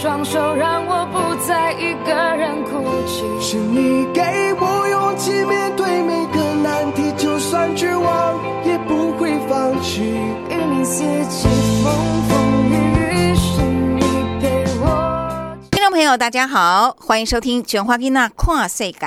双手，让我不再一个人哭泣。是你给我勇气面对每个难题，就算绝望也不会放弃。与你四季风风雨雨，是你陪我。听众朋友，大家好，欢迎收听《全花囡仔看世界》。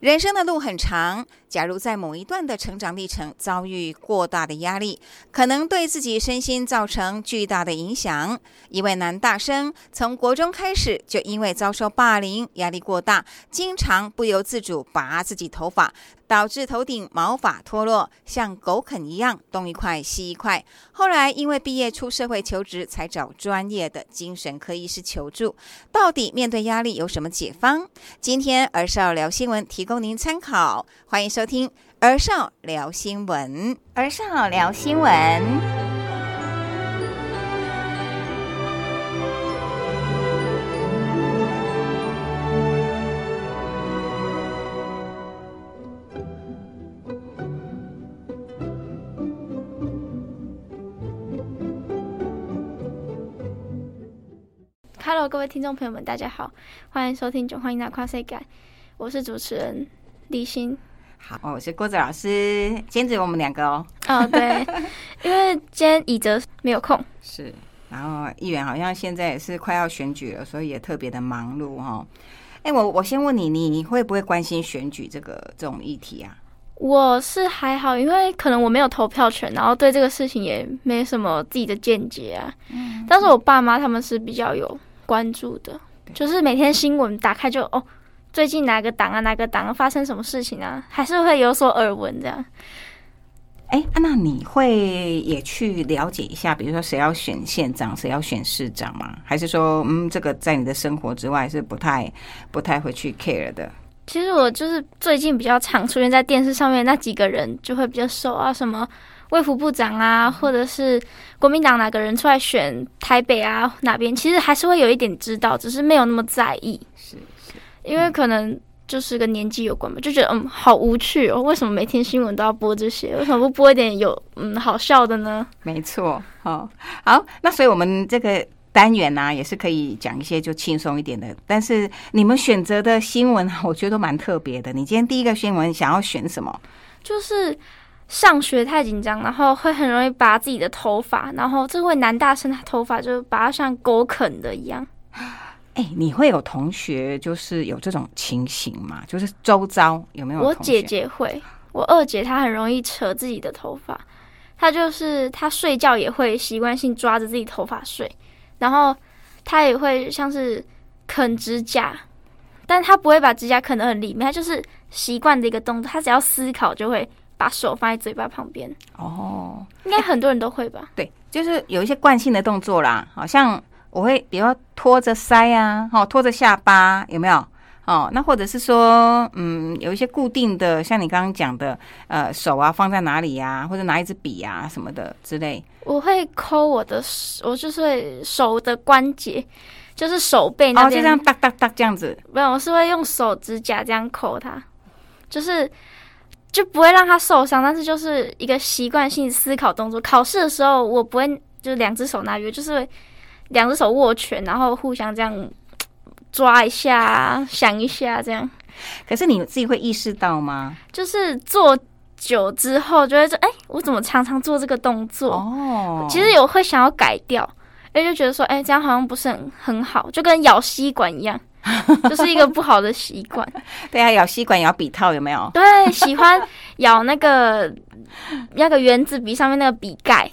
人生的路很长，假如在某一段的成长历程遭遇过大的压力，可能对自己身心造成巨大的影响。一位男大生从国中开始就因为遭受霸凌，压力过大，经常不由自主拔自己头发，导致头顶毛发脱落，像狗啃一样东一块西一块。后来因为毕业出社会求职，才找专业的精神科医师求助。到底面对压力有什么解方？今天儿少聊新闻提供您参考，欢迎收听儿少聊新闻。儿少聊新闻。Hello，各位听众朋友们，大家好，欢迎收听《九欢迎大跨世改》，我是主持人李欣。好，我是郭子老师，今天只有我们两个哦。哦，对，因为今天以哲没有空，是，然后议员好像现在也是快要选举了，所以也特别的忙碌哈、哦。哎，我我先问你，你会不会关心选举这个这种议题啊？我是还好，因为可能我没有投票权，然后对这个事情也没什么自己的见解啊。嗯但是我爸妈他们是比较有关注的，就是每天新闻打开就哦，最近哪个党啊哪个党、啊、发生什么事情啊，还是会有所耳闻这样。哎、啊那你会也去了解一下，比如说谁要选县长，谁要选市长吗？还是说，嗯，这个在你的生活之外是不太不太会去 care 的？其实我就是最近比较常出现在电视上面那几个人，就会比较熟啊，什么卫福部长啊，或者是国民党哪个人出来选台北啊哪边，其实还是会有一点知道，只是没有那么在意。是是，因为可能就是跟年纪有关吧，就觉得嗯好无趣哦，为什么每天新闻都要播这些？为什么不播一点有嗯好笑的呢？没错。好，好，那所以我们这个单元呢、也是可以讲一些就轻松一点的。但是你们选择的新闻，我觉得都蛮特别的。你今天第一个新闻想要选什么？就是上学太紧张，然后会很容易拔自己的头发，然后这位男大生他头发就拔得像狗啃的一样。哎，你会有同学就是有这种情形吗？就是周遭有没有？我姐，姐会，我二姐她很容易扯自己的头发，她就是她睡觉也会习惯性抓着自己头发睡，然后她也会像是啃指甲，但她不会把指甲啃得很里面，她就是习惯的一个动作，她只要思考就会把手放在嘴巴旁边，哦，应该很多人都会吧？对，就是有一些惯性的动作啦，好像我会比如说拖着腮啊，哦，拖着下巴，有没有？哦，那或者是说，嗯，有一些固定的，像你刚刚讲的，呃，手啊放在哪里呀、或者拿一支笔啊什么的之类。我会抠我的手，我就是会手的关节，就是手背那哦，就边，这样哒哒哒这样子。没有，我是会用手指甲这样抠它，就是就不会让它受伤，但是就是一个习惯性思考动作。考试的时候我不会就是两只手拿约，就是会两只手握拳，然后互相这样抓一下、想一下，这样可是你自己会意识到吗？就是做久之后就会说，哎、我怎么常常做这个动作？哦，其实有会想要改掉，因为就觉得说，哎、这样好像不是很很好，就跟咬吸管一样，就是一个不好的习惯。对啊，咬吸管咬笔套有没有？对，喜欢咬那个 那个圆珠笔上面那个笔盖，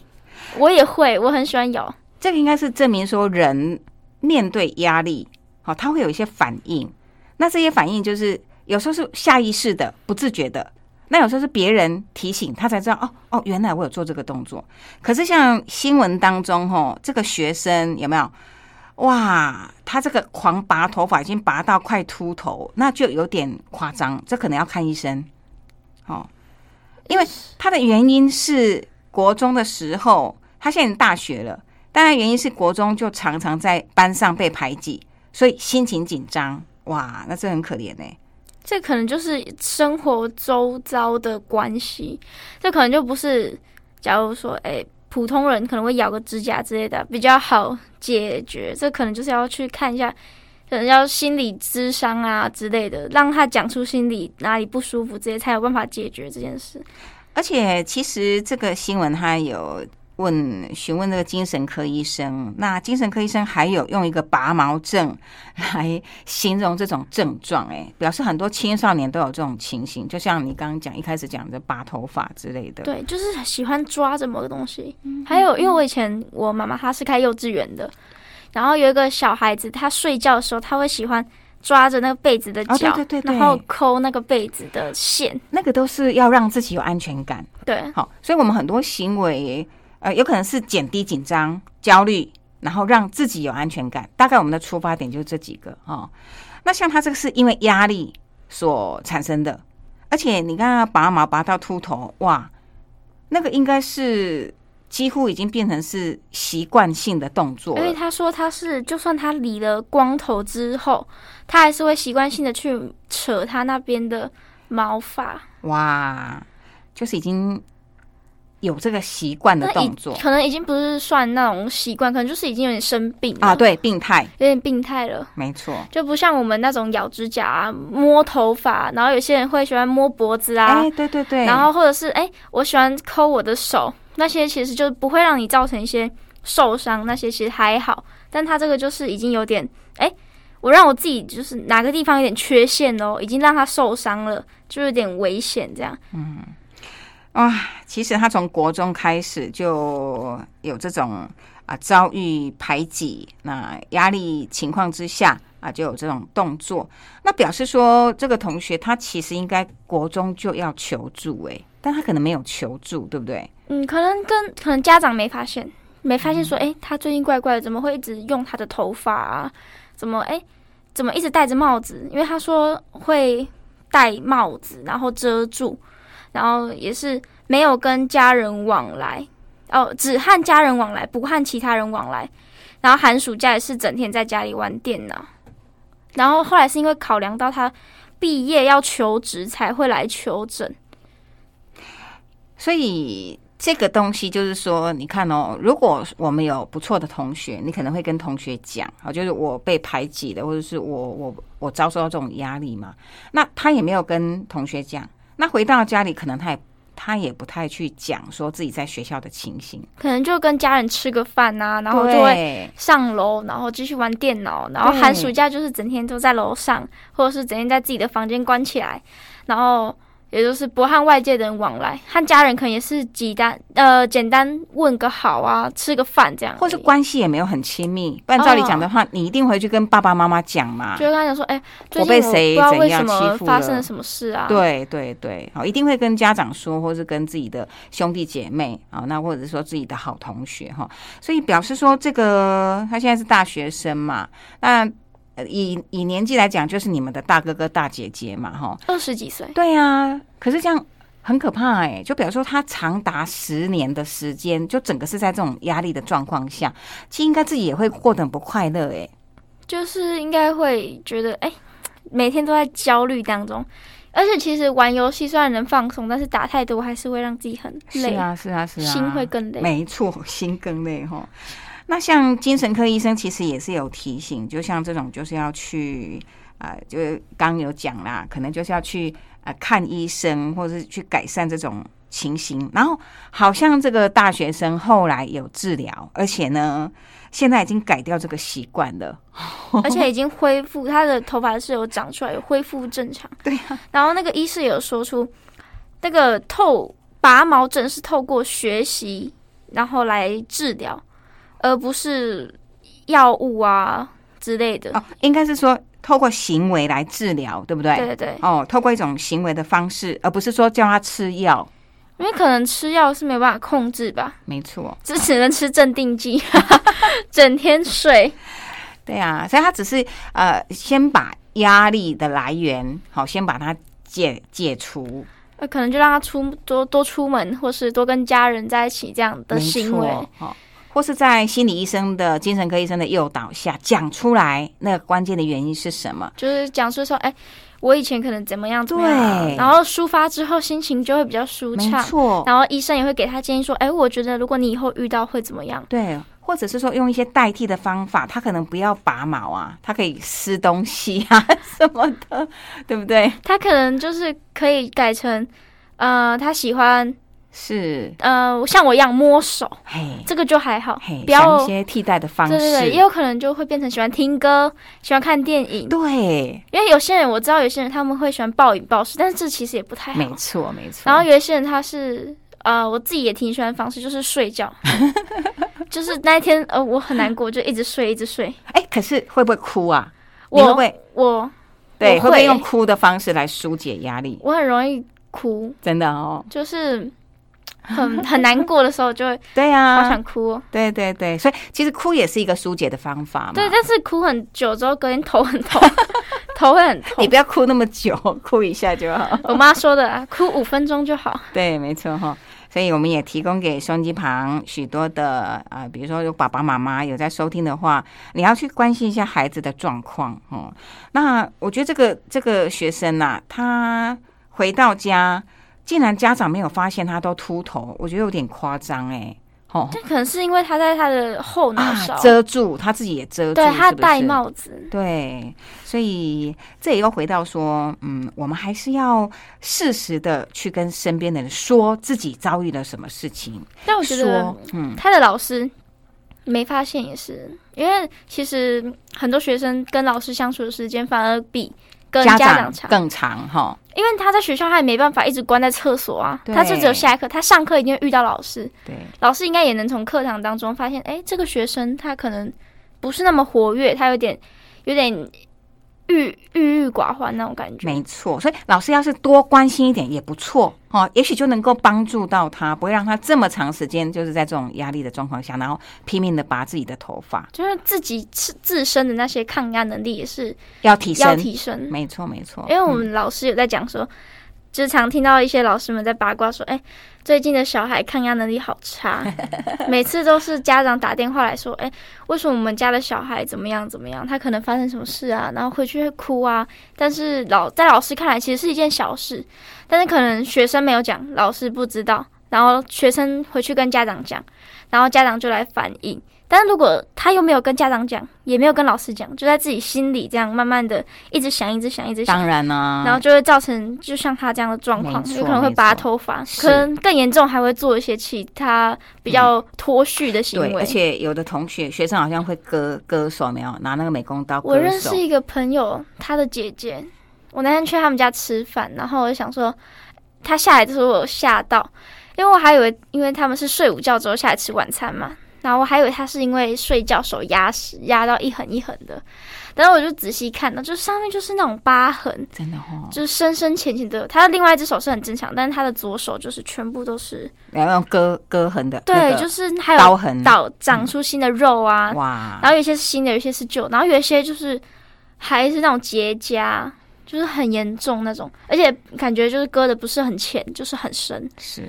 我也会，我很喜欢咬。这个应该是证明说人面对压力，好、他会有一些反应。那这些反应就是有时候是下意识的、不自觉的，那有时候是别人提醒他才知道，哦哦，原来我有做这个动作。可是像新闻当中，吼，这个学生有没有？哇，他这个狂拔头发已经拔到快秃头，那就有点夸张，这可能要看医生。哦，因为他的原因是国中的时候，他现在大学了。当然，原因是国中就常常在班上被排挤，所以心情紧张。哇，那这很可怜呢、这可能就是生活周遭的关系，这可能就不是，假如说，哎、普通人可能会咬个指甲之类的比较好解决，这可能就是要去看一下，可能要心理咨商啊之类的，让他讲出心里哪里不舒服，这些才有办法解决这件事。而且，其实这个新闻它有问询问那个精神科医生，那精神科医生还有用一个拔毛症 来形容这种症状，哎，表示很多青少年都有这种情形，就像你刚刚讲一开始讲的拔头发之类的。对，就是喜欢抓着某个东西。还有，因为我以前我妈妈她是开幼稚园的，然后有一个小孩子，他睡觉的时候，他会喜欢抓着那个被子的哦脚，对对对对然后抠那个被子的线。那个都是要让自己有安全感。对，好，所以我们很多行为，呃，有可能是减低紧张、焦虑，然后让自己有安全感。大概我们的出发点就是这几个哦。那像他这个是因为压力所产生的，而且你刚刚拔毛拔到秃头，哇，那个应该是几乎已经变成是习惯性的动作。因为他说他是，就算他理了光头之后，他还是会习惯性的去扯他那边的毛发。哇，就是已经有这个习惯的动作可能已经不是算那种习惯，可能就是已经有点生病啊，，对，病态，有点病态了。没错。就不像我们那种咬指甲啊、摸头发，然后有些人会喜欢摸脖子啊，哎、对对对，然后或者是哎、我喜欢抠我的手，那些其实就不会让你造成一些受伤，那些其实还好。但他这个就是已经有点哎、我让我自己就是哪个地方有点缺陷哦，已经让他受伤了，就有点危险这样。啊，其实他从国中开始就有这种啊遭遇排挤，那压力情况之下啊就有这种动作，那表示说这个同学他其实应该国中就要求助诶、但他可能没有求助，对不对？嗯，可能跟可能家长没发现，没发现说，哎、他最近怪怪的，怎么会一直用他的头发啊？怎么哎、怎么一直戴着帽子？因为他说会戴帽子，然后遮住，然后也是没有跟家人往来，哦，只和家人往来，不和其他人往来。然后寒暑假也是整天在家里玩电脑。然后后来是因为考量到他毕业要求职，才会来求诊。所以这个东西就是说，你看哦，如果我们有不错的同学，你可能会跟同学讲啊，就是我被排挤的，或者是我我我遭受到这种压力嘛。那他也没有跟同学讲，那回到家里，可能他也他也不太去讲说自己在学校的情形，可能就跟家人吃个饭呐、然后就会上楼，然后继续玩电脑，然后寒暑假就是整天都在楼上，或者是整天在自己的房间关起来，然后也就是不和外界的人往来，和家人可能也是简单呃简单问个好啊，吃个饭这样，或是关系也没有很亲密。不然照理讲的话，你一定回去跟爸爸妈妈讲嘛。就会跟他讲说，哎、最我近我被谁怎样欺负了发生了什么事啊？，对对对，好，一定会跟家长说，或是跟自己的兄弟姐妹啊，那或者是说自己的好同学哈，所以表示说这个他现在是大学生嘛，那呃以以年纪来讲，就是你们的大哥哥大姐姐嘛哈，二十几岁，对啊、可是这样很可怕哎、就比如说他长达十年的时间，就整个是在这种压力的状况下，其实应该自己也会过得很不快乐哎、就是应该会觉得，哎、每天都在焦虑当中。而且其实玩游戏虽然能放松，但是打太多还是会让自己很累，是啊是啊是啊，心会更累。没错，心更累哈。那像精神科医生其实也是有提醒，就像这种就是要去啊、呃，就是刚刚有讲啦，可能就是要去呃看医生，或者是去改善这种情形。然后好像这个大学生后来有治疗，而且呢，现在已经改掉这个习惯了。而且已经恢复，他的头发是有长出来，有恢复正常。对啊，然后那个医师有说出，那个透拔毛症是透过学习然后来治疗，而不是药物啊之类的。哦，应该是说透过行为来治疗，对不对？对对对，哦，透过一种行为的方式，而不是说叫他吃药。因为可能吃药是没有办法控制吧，没错，就只能吃镇定剂，整天睡。对啊，所以他只是呃，先把压力的来源，好，先把它解解除，呃，可能就让他出多多出门，或是多跟家人在一起这样的行为。或是在心理医生的精神科医生的诱导下，讲出来那个关键的原因是什么？就是讲出说，哎、我以前可能怎么样对然后抒发之后心情就会比较舒畅没畅。错，然后医生也会给他建议说，哎、我觉得如果你以后遇到会怎么样？对，或者是说用一些代替的方法，他可能不要拔毛啊，他可以撕东西啊什么的，对不对？他可能就是可以改成，呃，他喜欢，是，呃，像我一样摸手，嘿，这个就还好，嘿，不要想一些替代的方式，对对对，也有可能就会变成喜欢听歌，喜欢看电影。对，因为有些人我知道，有些人他们会喜欢暴饮暴食，但是这其实也不太好。没错没错。然后有一些人他是呃，我自己也挺喜欢的方式，就是睡觉，就是那一天呃我很难过，就一直睡一直睡。哎，可是会不会哭啊？我会不会我对？我会不会会用哭的方式来疏解压力？我很容易哭，真的哦，就是很很难过的时候就会对好呀、想哭、哦。对对对，所以其实哭也是一个疏解的方法嘛。对，但是哭很久之后，隔天头很痛，头会很痛你。不要哭那么久，哭一下就好。我妈说的啊，哭五分钟就好。对，没错哈。所以我们也提供给收音机旁许多的啊、呃比如说有爸爸妈妈有在收听的话，你要去关心一下孩子的状况哦。那我觉得这个这个学生呐、他回到家，竟然家长没有发现他都秃头，我觉得有点夸张哎。哦这可能是因为他在他的后脑啊，勺，遮住他自己也遮住，对他戴帽子，对，所以这也又回到说，嗯，我们还是要适时的去跟身边的人说自己遭遇了什么事情。但我觉得，嗯，他的老师没发现也是，因为其实很多学生跟老师相处的时间反而比跟家家长长，更长哈。因为他在学校他也没办法一直关在厕所啊，他就只有下课，他上课一定会遇到老师，对，老师应该也能从课堂当中发现，哎，这个学生他可能不是那么活跃，他有点有点郁郁郁寡欢那种感觉。没错。所以老师要是多关心一点也不错哦，也许就能够帮助到他，不会让他这么长时间就是在这种压力的状况下，然后拼命的拔自己的头发，就是自己自自身的那些抗压能力也是要提升要。提升，没错，没错。因为我们老师有在讲说，就常听到一些老师们在八卦说，哎、最近的小孩抗压能力好差，每次都是家长打电话来说，哎、为什么我们家的小孩怎么样怎么样？他可能发生什么事啊？然后回去会哭啊。但是老在老师看来，其实是一件小事，但是可能学生没有讲，老师不知道，然后学生回去跟家长讲，然后家长就来反映。但是如果他又没有跟家长讲，也没有跟老师讲，就在自己心里这样慢慢的一直想，一直想，一直想，当然呢，然后就会造成就像他这样的状况，有可能会拔头发，可能更严重还会做一些其他比较脱序的行对，为。而且有的同学学生好像会割割手，没有拿那个美工刀割。我认识一个朋友，他的姐姐，我那天去他们家吃饭，然后我就想说，他下来的时候我有吓到，因为我还以为，因为他们是睡午觉之后下来吃晚餐嘛，然后我还以为他是因为睡觉手压实压到一横一横的，但是我就仔细看到，就是上面就是那种疤痕，真的哦，就是深深浅浅的。他的另外一只手是很正常，但是他的左手就是全部都是，然后用割割痕的，对，那个就是还有刀痕？倒长出新的肉啊，哇，然后有一些是新的，有一些是旧，然后有一些就是还是那种结痂，就是很严重那种，而且感觉就是割的不是很浅，就是很深，是，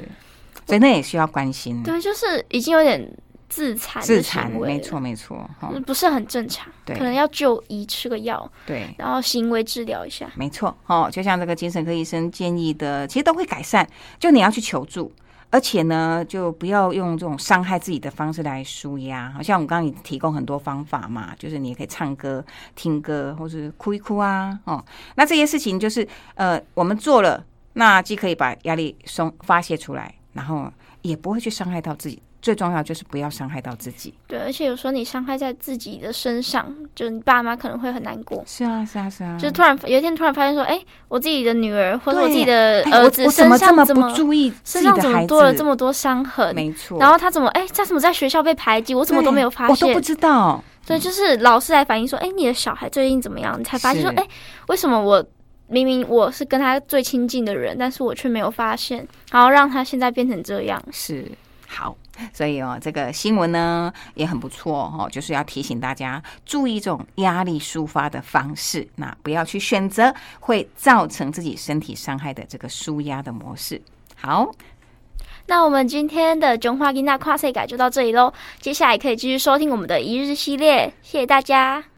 所以那也需要关心，对，就是已经有点自残自残，没错，没错，哈，不是很正常，对可能要就医吃个药，对。然后行为治疗一下。没错，哦，就像这个精神科医生建议的，其实都会改善。就你要去求助，而且呢，就不要用这种伤害自己的方式来舒压。好像我们刚刚也提供很多方法嘛，就是你也可以唱歌、听歌，或是哭一哭啊，哦，那这些事情就是呃，我们做了，那既可以把压力松发泄出来，然后也不会去伤害到自己。最重要就是不要伤害到自己。对，而且有时候你伤害在自己的身上，就是你爸妈可能会很难过。是啊，是啊，是啊，就是突然有一天突然发现说，哎、我自己的女儿或者我自己的哎儿子身么这么不上怎么注意身上怎？么多了这么多伤痕？没错，然后他怎么哎，他怎么在学校被排挤？我怎么都没有发现我都不。知道。所以就是老师来反映说，哎，你的小孩最近怎么样？你才发现说，是哎，为什么我明明我是跟他最亲近的人，但是我却没有发现，然后让他现在变成这样。是好，所以哦，这个新闻呢也很不错哦，就是要提醒大家注意一种压力抒发的方式，那不要去选择会造成自己身体伤害的这个舒压的模式。好，那我们今天的中华吉娜跨世改就到这里喽，接下来可以继续收听我们的一日系列，谢谢大家。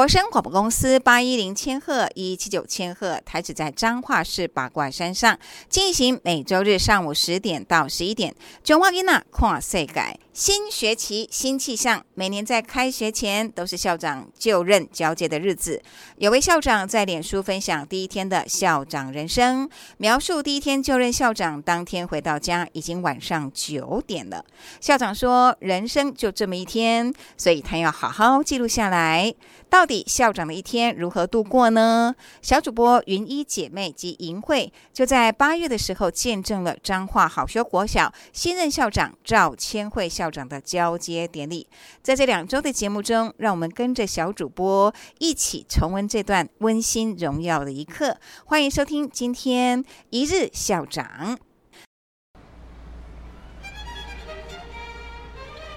国声广播公司八一零千赫一七九千赫台址在彰化市八卦山上，进行每周日上午十点到十一点。中华囡娜跨世改，新学期新气象。每年在开学前都是校长就任交接的日子。有位校长在脸书分享第一天的校长人生，描述第一天就任校长当天回到家已经晚上九点了。校长说：“人生就这么一天，所以他要好好记录下来。到底校长的一天如何度过呢？小主播云一姐妹及银慧就在八月的时候见证了彰化好学国小新任校长赵千惠校长的交接典礼。在这两周的节目中，让我们跟着小主播一起重温这段温馨荣耀的一刻。欢迎收听今天一日校长。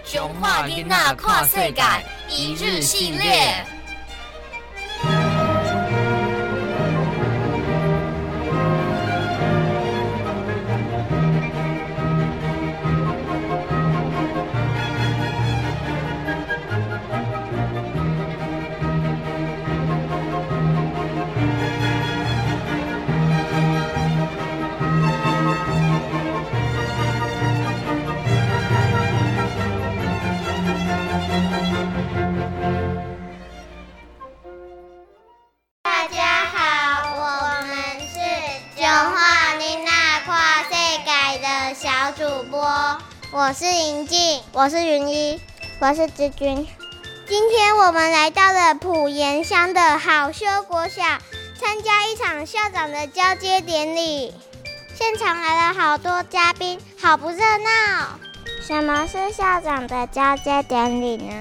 中华囡仔看世界一日系列。我是银静，我是云一，我是志军。今天我们来到了埔盐乡的好修国小，参加一场校长的交接典礼。现场来了好多嘉宾，好不热闹。什么是校长的交接典礼呢？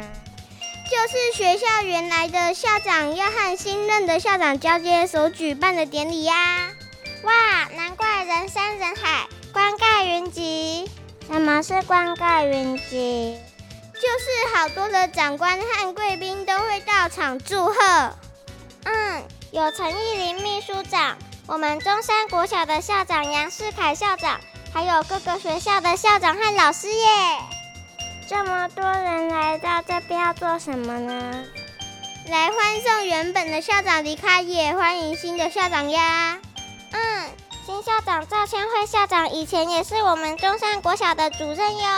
就是学校原来的校长要和新任的校长交接所举办的典礼呀、哇，难怪人山人海，观盖云集。什么是冠盖云集？就是好多的长官和贵宾都会到场祝贺。嗯，有陈义林秘书长，我们中山国小的校长杨世凯校长，还有各个学校的校长和老师耶。这么多人来到这边要做什么呢？来欢送原本的校长离开，也欢迎新的校长呀。嗯，新校长赵千惠校长以前也是我们中山国小的主任哟。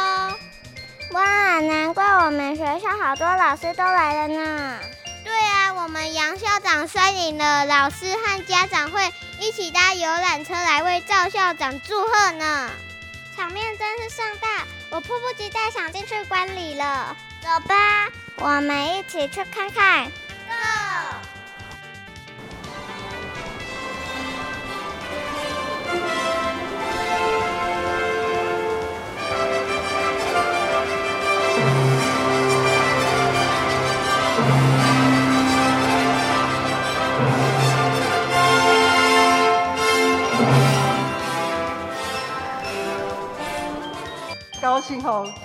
哇，难怪我们学校好多老师都来了呢。对啊，我们杨校长率领了老师和家长会一起搭游览车来为赵校长祝贺呢。场面真是盛大，我迫不及待想进去观礼了。走吧，我们一起去看看。Go！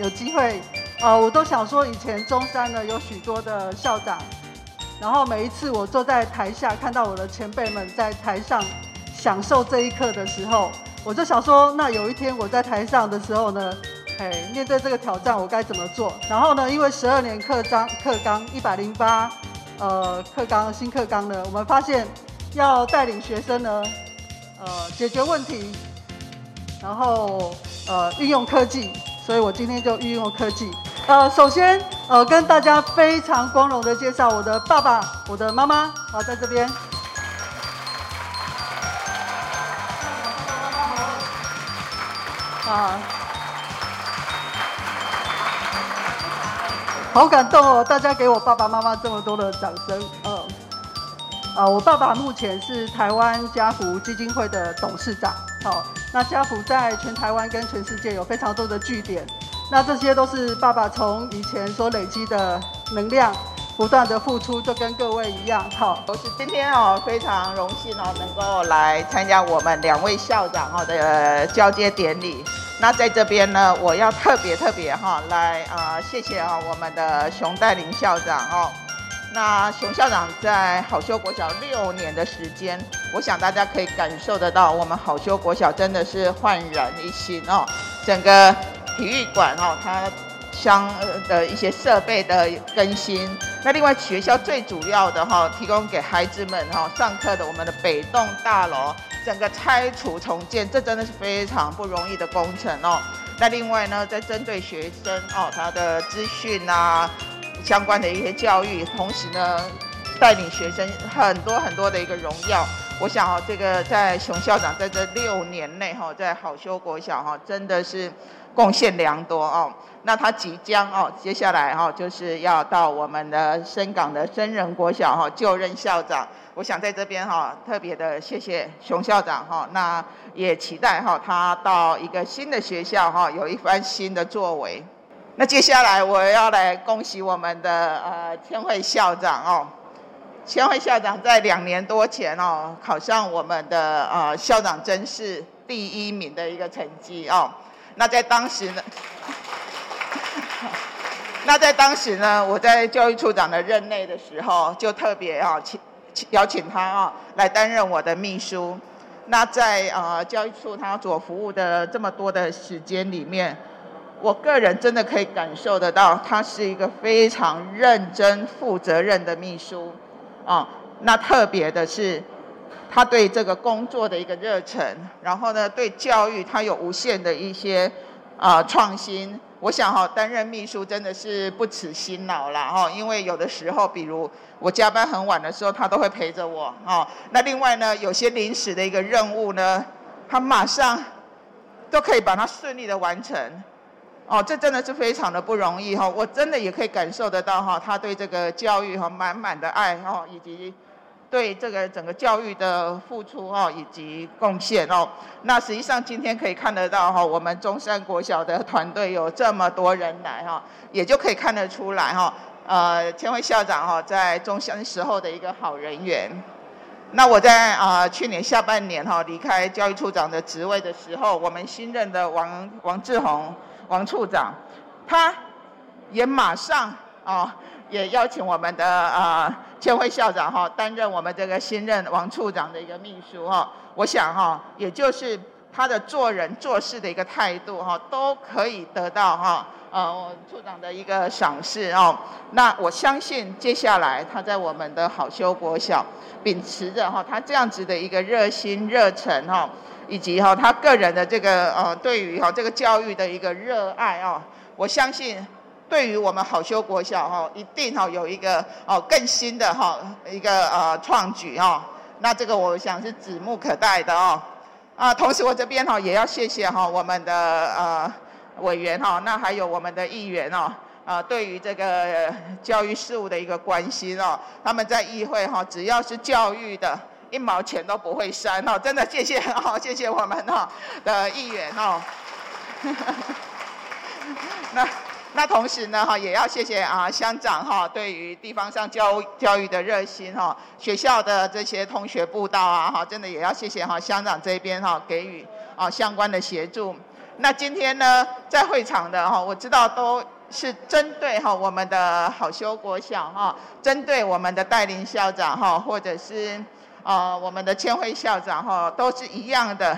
机会，呃，我都想说，以前中山呢有许多的校长，然后每一次我坐在台下，看到我的前辈们在台上享受这一刻的时候，我就想说，那有一天我在台上的时候呢，哎，面对这个挑战，我该怎么做？然后呢，因为十二年课章课纲一百零八，呃，课纲新课纲呢，我们发现要带领学生呢，呃，解决问题，然后呃运用科技，所以我今天就运用科技。呃，首先呃跟大家非常光荣的介绍我的爸爸、我的妈妈，好在这边。啊，好感动哦！大家给我爸爸妈妈这么多的掌声，嗯。呃，我爸爸目前是台湾家福基金会的董事长。好，那家福在全台湾跟全世界有非常多的据点，那这些都是爸爸从以前所累积的能量，不断的付出，就跟各位一样。好，我是今天哦，非常荣幸哦，能够来参加我们两位校长哈的交接典礼。那在这边呢，我要特别特别哈来啊、呃，谢谢啊我们的熊黛林校长哦。那熊校长在好修国小六年的时间，我想大家可以感受得到，我们好修国小真的是焕然一新哦。整个体育馆哦，它相的一些设备的更新。那另外学校最主要的哈、提供给孩子们哈、上课的我们的北栋大楼，整个拆除重建，这真的是非常不容易的工程哦。那另外呢，在针对学生哦，他的资讯啊。相关的一些教育，同时呢，带领学生很多很多的一个荣耀。我想哦，这个在熊校长在这六年内哈，在好修国小哈，真的是贡献良多哦。那他即将哦，接下来哈，就是要到我们的深港的真人国小哈就任校长。我想在这边哈，特别的谢谢熊校长哈，那也期待哈他到一个新的学校哈，有一番新的作为。那接下来我要来恭喜我们的呃千惠校长哦，千惠校长在两年多前哦，考上我们的呃校长甄试第一名的一个成绩哦。那在当时呢，那在当时呢，我在教育处长的任内的时候，就特别啊请邀请他啊来担任我的秘书。那在呃教育处他所服务的这么多的时间里面，我个人真的可以感受得到，他是一个非常认真、负责任的秘书啊。那特别的是，他对这个工作的一个热忱，然后呢，对教育他有无限的一些啊创新。我想哈，担任秘书真的是不辞辛劳啦哈，因为有的时候，比如我加班很晚的时候，他都会陪着我哦。那另外呢，有些临时的一个任务呢，他马上都可以把它顺利的完成。哦，这真的是非常的不容易哈，我真的也可以感受得到哈，他对这个教育哈满满的爱哈，以及。对这个整个教育的付出哈，以及贡献哦，那实际上今天可以看得到哈，我们中山国小的团队有这么多人来哈，也就可以看得出来哈，呃，千惠校长哈在中山时候的一个好人缘。那我在啊去年下半年哈离开教育处长的职位的时候，我们新任的王王志宏王处长，他也马上啊。也邀请我们的呃千惠校长哈担任我们这个新任王处长的一个秘书哈，我想哈，也就是他的做人做事的一个态度哈，都可以得到哈呃处长的一个赏识哦。那我相信接下来他在我们的好修国小，秉持着哈他这样子的一个热心热忱哈，以及哈他个人的这个呃对于哈这个教育的一个热爱哦，我相信。对于我们好修国小哈，一定哈有一个哦更新的哈一个呃创举哈，那这个我想是指目可待的哦。啊，同时我这边哈也要谢谢哈我们的呃委员哈，那还有我们的议员哦，啊对于这个教育事务的一个关心哦，他们在议会哈只要是教育的，一毛钱都不会删哦，真的谢谢哦，谢谢我们哈的议员哦。那。那同时呢，哈，也要谢谢啊乡长哈，对于地方上教教育的热心哈，学校的这些同学步道啊，哈，真的也要谢谢哈乡长这边哈给予啊相关的协助。那今天呢，在会场的哈，我知道都是针对哈我们的好修国小哈，针对我们的戴林校长哈，或者是啊我们的千惠校长哈，都是一样的。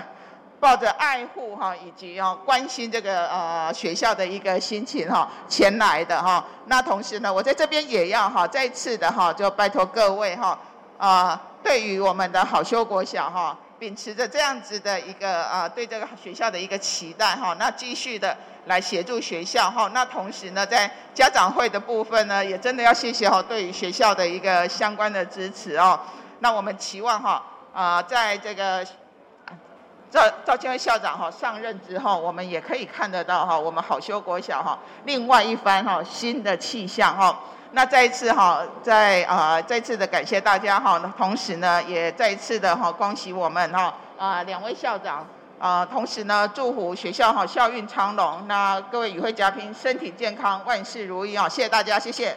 抱着爱护哈，以及哦关心这个呃学校的一个心情哈，前来的哈。那同时呢，我在这边也要哈再次的哈，就拜托各位哈啊，对于我们的好修国小哈，秉持着这样子的一个啊对这个学校的一个期待哈，那继续的来协助学校哈。那同时呢，在家长会的部分呢，也真的要谢谢哈，对于学校的一个相关的支持哦。那我们期望哈啊，在这个。赵赵建威校长哈上任之后，我们也可以看得到哈，我们好修国小哈另外一番哈新的气象哈。那再一次哈，在啊再次的感谢大家哈，同时呢也再一次的哈恭喜我们哈啊两位校长啊，同时呢祝福学校哈校运昌隆，那各位与会嘉宾身体健康，万事如意啊！谢谢大家，谢谢。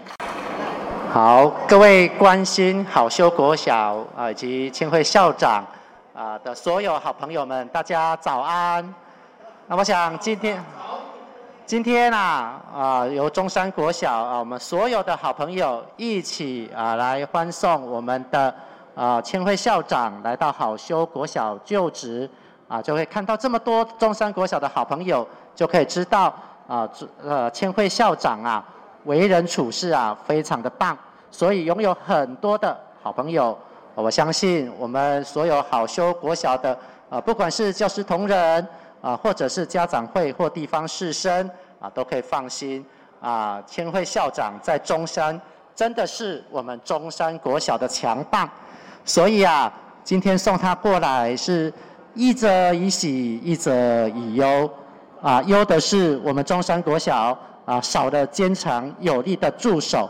好，各位关心好修国小啊以及千惠校长。啊的所有好朋友们，大家早安。那我想今天，今天啊啊由中山国小啊我们所有的好朋友一起啊来欢送我们的啊千惠校长来到好修国小就职啊，就会看到这么多中山国小的好朋友，就可以知道啊呃千惠校长啊为人处事啊非常的棒，所以拥有很多的好朋友。我相信我们所有好修国小的啊，不管是教师同仁啊，或者是家长会或地方士绅啊，都可以放心啊。千惠校长在中山真的是我们中山国小的强棒，所以啊，今天送他过来是一则以喜，一则以忧。啊，忧的是我们中山国小啊少了坚强有力的助手。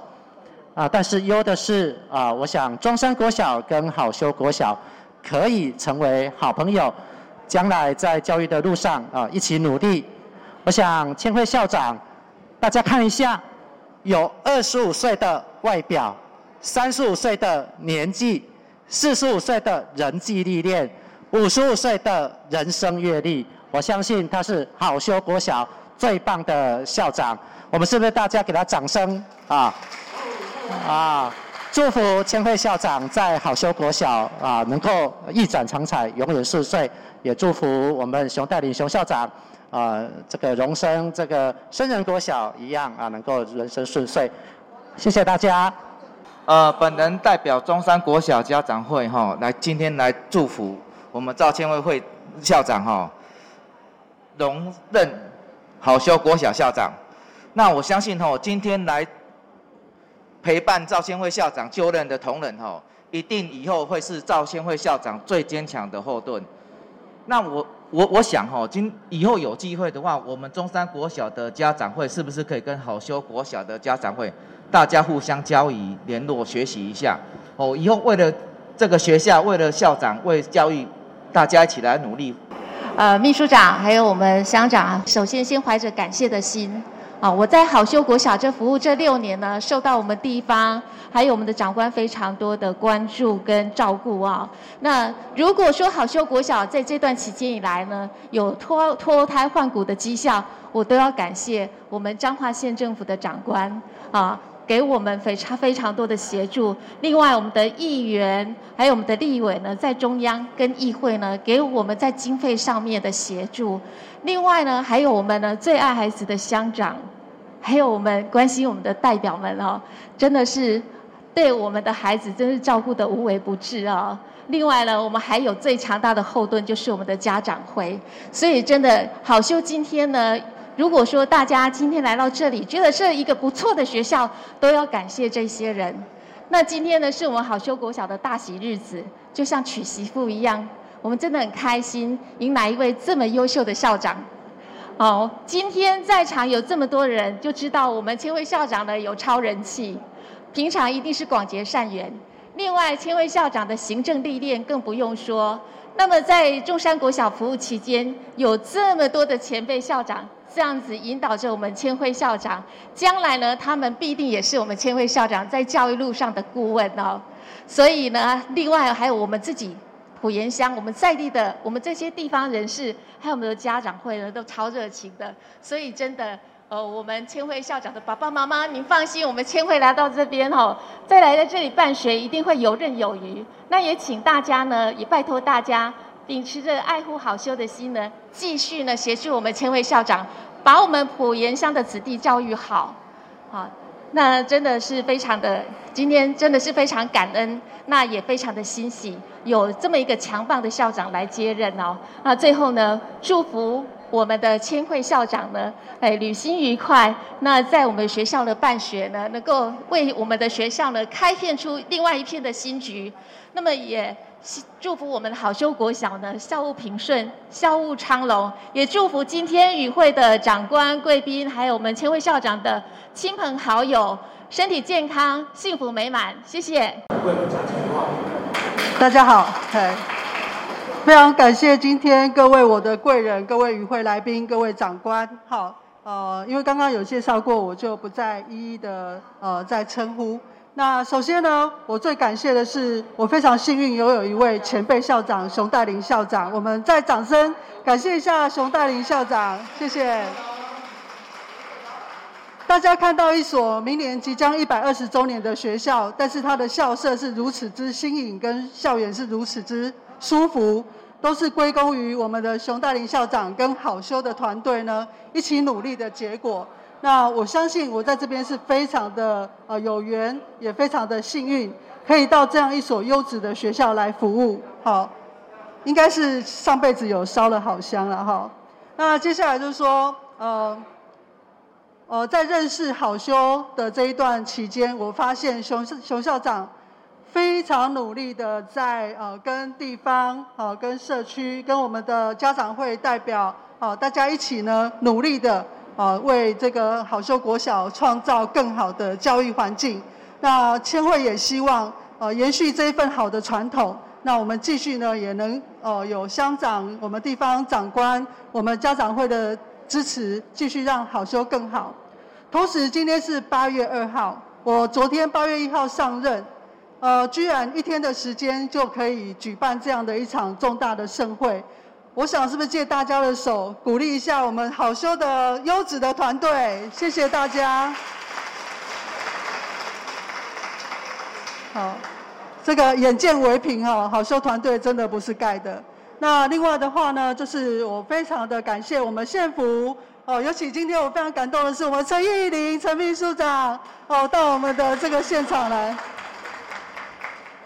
啊，但是优的是啊，我想中山国小跟好修国小可以成为好朋友，将来在教育的路上啊一起努力。我想千惠校长，大家看一下，有二十五岁的外表，三十五岁的年纪，四十五岁的人际历练，五十五岁的人生阅历。我相信他是好修国小最棒的校长。我们是不是大家给他掌声啊？啊！祝福千惠校长在好修国小啊能够一展长才，永远顺遂。也祝福我们熊带领熊校长啊这个荣升这个生人国小一样啊能够人生顺遂。谢谢大家。呃，本人代表中山国小家长会哈来今天来祝福我们赵千惠会校长哈荣任好修国小校长。那我相信哈今天来。陪伴赵先惠校长就任的同仁哦，一定以后会是赵先惠校长最坚强的后盾。那我我我想吼，今以后有机会的话，我们中山国小的家长会是不是可以跟好修国小的家长会，大家互相交易联络学习一下？哦，以后为了这个学校，为了校长，为教育，大家一起来努力。呃，秘书长还有我们乡长，首先先怀着感谢的心。啊，我在好修国小这服务这六年呢，受到我们地方还有我们的长官非常多的关注跟照顾啊。那如果说好修国小在这段期间以来呢，有脱脱胎换骨的绩效，我都要感谢我们彰化县政府的长官啊，给我们非常非常多的协助。另外，我们的议员还有我们的立委呢，在中央跟议会呢，给我们在经费上面的协助。另外呢，还有我们呢最爱孩子的乡长，还有我们关心我们的代表们哦，真的是对我们的孩子真是照顾的无微不至啊。另外呢，我们还有最强大的后盾，就是我们的家长会。所以真的好修，今天呢，如果说大家今天来到这里，觉得是一个不错的学校，都要感谢这些人。那今天呢，是我们好修国小的大喜日子，就像娶媳妇一样。我们真的很开心，迎来一位这么优秀的校长。哦，今天在场有这么多人，就知道我们千惠校长呢有超人气，平常一定是广结善缘。另外，千惠校长的行政历练更不用说。那么，在中山国小服务期间，有这么多的前辈校长这样子引导着我们千惠校长，将来呢，他们必定也是我们千惠校长在教育路上的顾问哦。所以呢，另外还有我们自己。普盐乡，我们在地的，我们这些地方人士，还有我们的家长会呢，都超热情的。所以真的，呃，我们千惠校长的爸爸妈妈，您放心，我们千惠来到这边哦，再来在这里办学，一定会游刃有余。那也请大家呢，也拜托大家，秉持着爱护好修的心呢，继续呢协助我们千惠校长，把我们普盐乡的子弟教育好，好。那真的是非常的，今天真的是非常感恩，那也非常的欣喜，有这么一个强棒的校长来接任哦。那最后呢，祝福我们的千惠校长呢，哎，旅行愉快。那在我们学校的办学呢，能够为我们的学校呢，开辟出另外一片的新局。那么也。祝福我们的好修国小呢，校务平顺，校务昌隆。也祝福今天与会的长官、贵宾，还有我们千惠校长的亲朋好友，身体健康，幸福美满。谢谢。大家好，非常感谢今天各位我的贵人、各位与会来宾、各位长官。好，呃，因为刚刚有介绍过，我就不再一一的呃再称呼。那首先呢，我最感谢的是，我非常幸运拥有一位前辈校长熊黛林校长。我们再掌声感谢一下熊黛林校长，谢谢。大家看到一所明年即将一百二十周年的学校，但是它的校舍是如此之新颖，跟校园是如此之舒服，都是归功于我们的熊黛林校长跟好修的团队呢一起努力的结果。那我相信我在这边是非常的呃有缘，也非常的幸运，可以到这样一所优质的学校来服务。好，应该是上辈子有烧了好香了哈。那接下来就是说，呃，呃，在认识好修的这一段期间，我发现熊熊校长非常努力的在呃跟地方、呃跟社区、跟我们的家长会代表，呃大家一起呢努力的呃为这个好修国小创造更好的教育环境。那千惠也希望呃延续这一份好的传统。那我们继续呢，也能呃有乡长、我们地方长官、我们家长会的支持，继续让好修更好。同时，今天是八月二号，我昨天八月一号上任，呃，居然一天的时间就可以举办这样的一场重大的盛会。我想是不是借大家的手，鼓励一下我们好修的优质的团队？谢谢大家。好。这个眼见为凭哈，好修团队真的不是盖的。那另外的话呢，就是我非常的感谢我们县府哦，尤其今天我非常感动的是我们陈玉玲陈秘书长哦，到我们的这个现场来。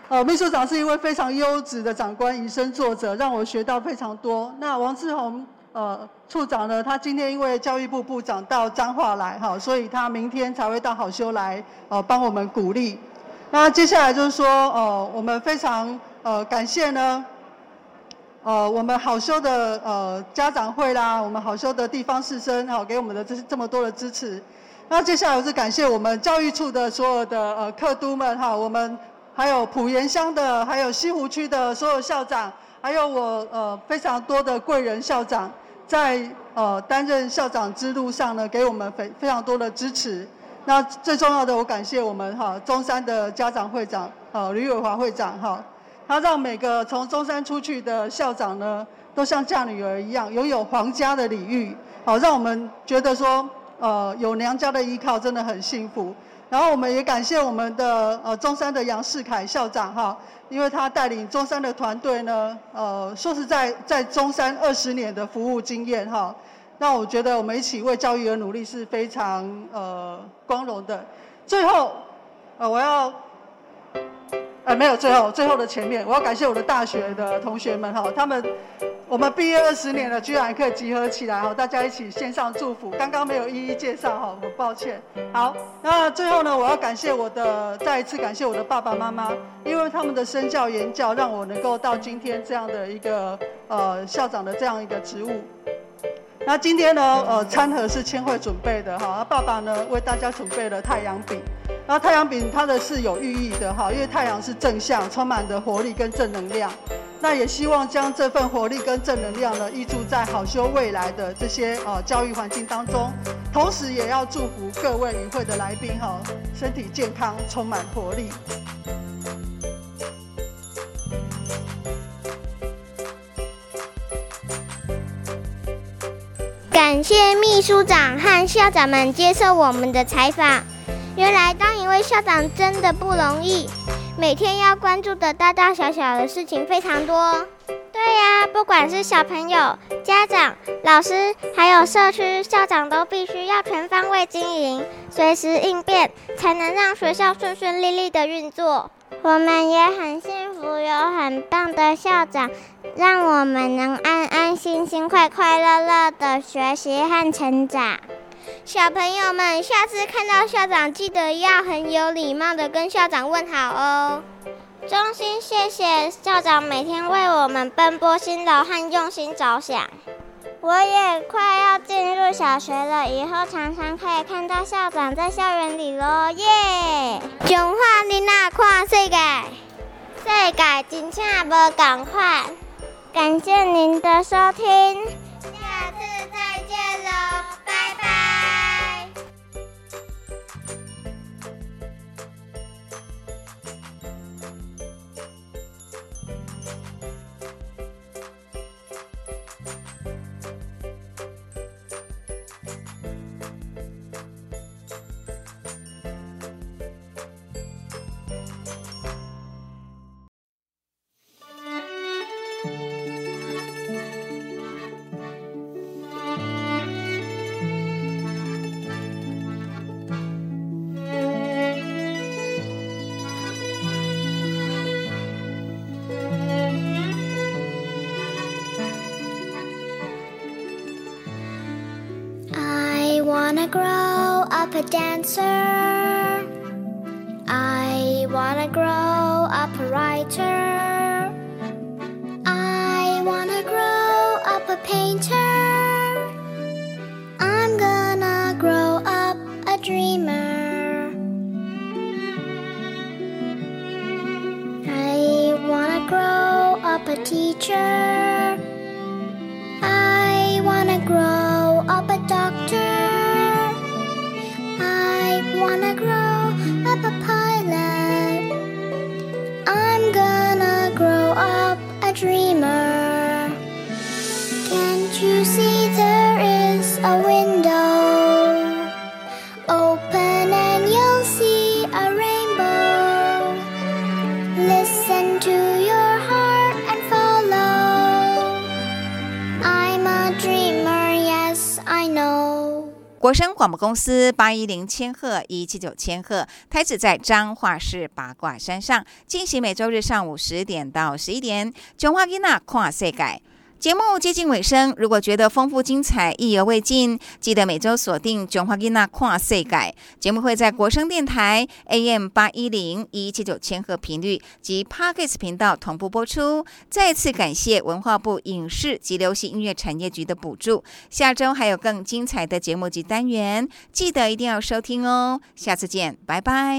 呃，秘书长是一位非常优质的长官，以身作则，让我学到非常多。那王志宏呃处长呢，他今天因为教育部部长到彰化来哈，所以他明天才会到好修来呃帮我们鼓励。那接下来就是说，呃，我们非常呃感谢呢，呃，我们好修的呃家长会啦，我们好修的地方士绅哈，给我们的这这么多的支持。那接下来我是感谢我们教育处的所有的呃客都们哈，我们还有浦沿乡的，还有西湖区的所有校长，还有我呃非常多的贵人校长，在呃担任校长之路上呢，给我们非非常多的支持。那最重要的，我感谢我们哈中山的家长会长，呃吕伟华会长哈，他让每个从中山出去的校长呢，都像嫁女儿一样，拥有皇家的礼遇，好让我们觉得说，呃有娘家的依靠真的很幸福。然后我们也感谢我们的呃中山的杨世凯校长哈，因为他带领中山的团队呢，呃说实在在中山二十年的服务经验哈。那我觉得我们一起为教育而努力是非常呃光荣的。最后，呃，我要，呃，没有最后，最后的前面，我要感谢我的大学的同学们哈，他们我们毕业二十年了，居然可以集合起来哈，大家一起献上祝福。刚刚没有一一介绍哈，我抱歉。好，那最后呢，我要感谢我的，再一次感谢我的爸爸妈妈，因为他们的身教言教，让我能够到今天这样的一个呃校长的这样一个职务。那今天呢，呃，餐盒是千惠准备的哈，爸爸呢为大家准备了太阳饼，那太阳饼它的是有寓意的哈，因为太阳是正向，充满的活力跟正能量，那也希望将这份活力跟正能量呢，依注在好修未来的这些呃教育环境当中，同时也要祝福各位与会的来宾哈，身体健康，充满活力。感谢秘书长和校长们接受我们的采访。原来当一位校长真的不容易，每天要关注的大大小小的事情非常多。对呀，不管是小朋友、家长、老师，还有社区校长，都必须要全方位经营，随时应变，才能让学校顺顺利利的运作。我们也很幸福，有很棒的校长，让我们能安安心心、快快乐乐的学习和成长。小朋友们，下次看到校长，记得要很有礼貌的跟校长问好哦。衷心谢谢校长每天为我们奔波辛劳和用心着想。我也快要进入小学了，以后常常可以看到校长在校园里喽，耶！中华囡仔看世界，世界真正无共款。感谢您的收听，下次再见喽，拜拜。Grow up a dancer. I wanna grow up a writer. I wanna grow up a painter. 国声广播公司八一零千赫一七九千赫，台址在彰化市八卦山上，进行每周日上午十点到十一点。中华囡仔跨世界。节目接近尾声，如果觉得丰富精彩、意犹未尽，记得每周锁定《囧华囡仔跨世界》节目，会在国声电台 AM 八一零一七九千赫频率及 Parkes 频道同步播出。再次感谢文化部影视及流行音乐产业局的补助。下周还有更精彩的节目及单元，记得一定要收听哦。下次见，拜拜。